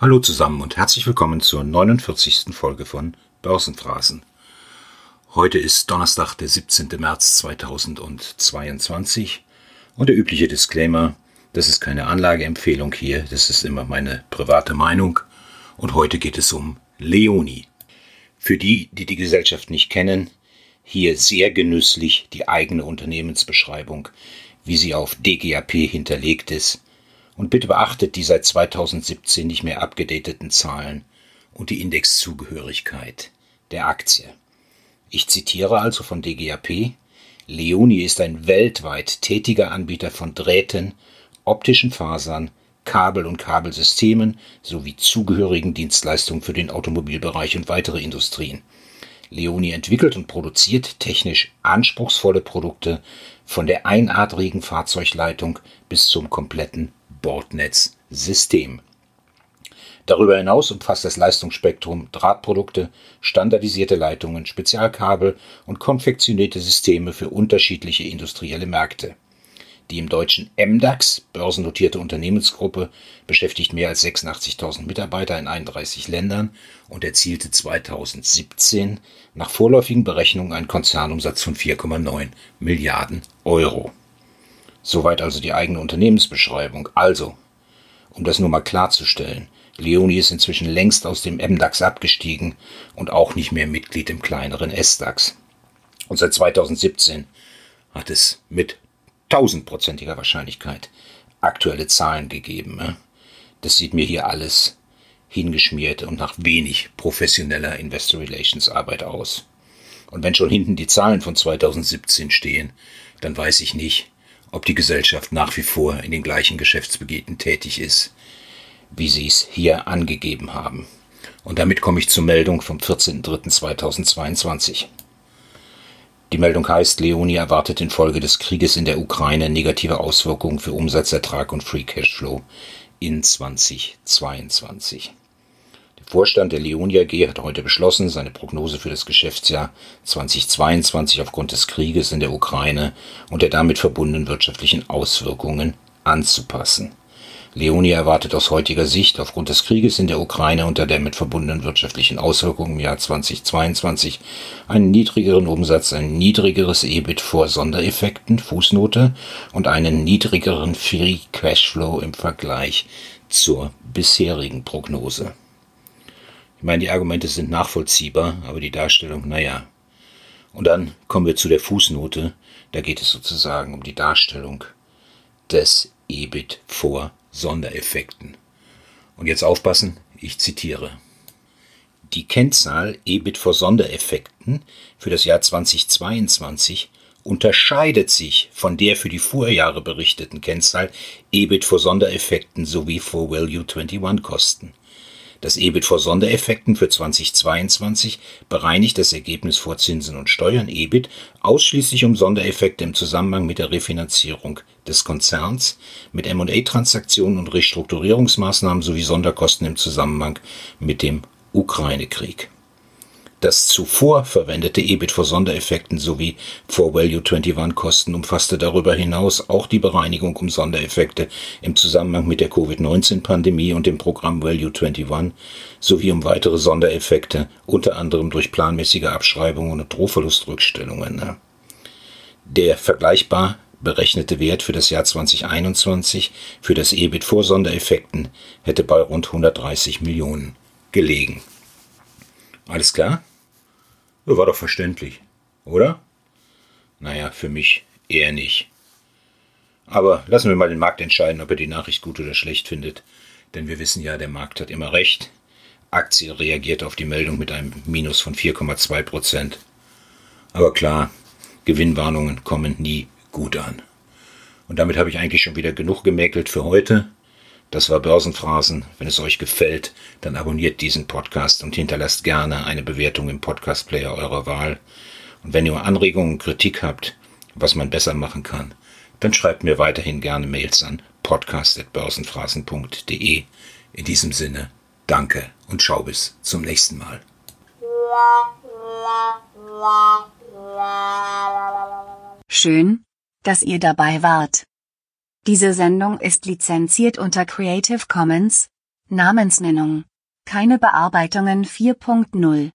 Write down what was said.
Hallo zusammen und herzlich willkommen zur 49. Folge von Börsenphrasen. Heute ist Donnerstag, der 17. März 2022 und der übliche Disclaimer, das ist keine Anlageempfehlung hier, das ist immer meine private Meinung und heute geht es um Leoni. Für die, die die Gesellschaft nicht kennen, hier sehr genüsslich die eigene Unternehmensbeschreibung, wie sie auf DGAP hinterlegt ist. Und bitte beachtet die seit 2017 nicht mehr abgedateten Zahlen und die Indexzugehörigkeit der Aktie. Ich zitiere also von DGAP. Leoni ist ein weltweit tätiger Anbieter von Drähten, optischen Fasern, Kabel- und Kabelsystemen sowie zugehörigen Dienstleistungen für den Automobilbereich und weitere Industrien. Leoni entwickelt und produziert technisch anspruchsvolle Produkte von der einadrigen Fahrzeugleitung bis zum kompletten Bordnetzsystem. Darüber hinaus umfasst das Leistungsspektrum Drahtprodukte, standardisierte Leitungen, Spezialkabel und konfektionierte Systeme für unterschiedliche industrielle Märkte. Die im deutschen MDAX börsennotierte Unternehmensgruppe beschäftigt mehr als 86.000 Mitarbeiter in 31 Ländern und erzielte 2017 nach vorläufigen Berechnungen einen Konzernumsatz von 4,9 Milliarden Euro. Soweit also die eigene Unternehmensbeschreibung. Also, um das nur mal klarzustellen, Leoni ist inzwischen längst aus dem MDAX abgestiegen und auch nicht mehr Mitglied im kleineren SDAX. Und seit 2017 hat es mit tausendprozentiger Wahrscheinlichkeit aktuelle Zahlen gegeben. Das sieht mir hier alles hingeschmiert und nach wenig professioneller Investor Relations Arbeit aus. Und wenn schon hinten die Zahlen von 2017 stehen, dann weiß ich nicht, ob die Gesellschaft nach wie vor in den gleichen Geschäftsbegehren tätig ist, wie sie es hier angegeben haben. Und damit komme ich zur Meldung vom 14.03.2022. Die Meldung heißt, Leoni erwartet infolge des Krieges in der Ukraine negative Auswirkungen für Umsatzertrag und Free Cashflow in 2022. Vorstand der Leoni AG hat heute beschlossen, seine Prognose für das Geschäftsjahr 2022 aufgrund des Krieges in der Ukraine und der damit verbundenen wirtschaftlichen Auswirkungen anzupassen. Leonie erwartet aus heutiger Sicht aufgrund des Krieges in der Ukraine und der damit verbundenen wirtschaftlichen Auswirkungen im Jahr 2022 einen niedrigeren Umsatz, ein niedrigeres EBIT vor Sondereffekten, Fußnote, und einen niedrigeren Free Cashflow im Vergleich zur bisherigen Prognose. Ich meine, die Argumente sind nachvollziehbar, aber die Darstellung, naja. Und dann kommen wir zu der Fußnote. Da geht es sozusagen um die Darstellung des EBIT vor Sondereffekten. Und jetzt aufpassen, ich zitiere. Die Kennzahl EBIT vor Sondereffekten für das Jahr 2022 unterscheidet sich von der für die Vorjahre berichteten Kennzahl EBIT vor Sondereffekten sowie vor Value 21 Kosten. Das EBIT vor Sondereffekten für 2022 bereinigt das Ergebnis vor Zinsen und Steuern. EBIT ausschließlich um Sondereffekte im Zusammenhang mit der Refinanzierung des Konzerns, mit M&A-Transaktionen und Restrukturierungsmaßnahmen sowie Sonderkosten im Zusammenhang mit dem Ukraine-Krieg das zuvor verwendete EBIT vor Sondereffekten sowie vor Value 21 Kosten umfasste darüber hinaus auch die Bereinigung um Sondereffekte im Zusammenhang mit der Covid-19-Pandemie und dem Programm Value 21 sowie um weitere Sondereffekte, unter anderem durch planmäßige Abschreibungen und Drohverlustrückstellungen. Der vergleichbar berechnete Wert für das Jahr 2021 für das EBIT vor Sondereffekten hätte bei rund 130 Millionen gelegen. Alles klar? War doch verständlich, oder? Naja, für mich eher nicht. Aber lassen wir mal den Markt entscheiden, ob er die Nachricht gut oder schlecht findet. Denn wir wissen ja, der Markt hat immer recht. Aktie reagiert auf die Meldung mit einem Minus von 4,2 Prozent. Aber klar, Gewinnwarnungen kommen nie gut an. Und damit habe ich eigentlich schon wieder genug gemäkelt für heute. Das war Börsenphrasen. Wenn es euch gefällt, dann abonniert diesen Podcast und hinterlasst gerne eine Bewertung im Podcast-Player eurer Wahl. Und wenn ihr Anregungen, Kritik habt, was man besser machen kann, dann schreibt mir weiterhin gerne Mails an podcast.börsenphrasen.de. In diesem Sinne, danke und schau bis zum nächsten Mal. Schön, dass ihr dabei wart. Diese Sendung ist lizenziert unter Creative Commons. Namensnennung. Keine Bearbeitungen 4.0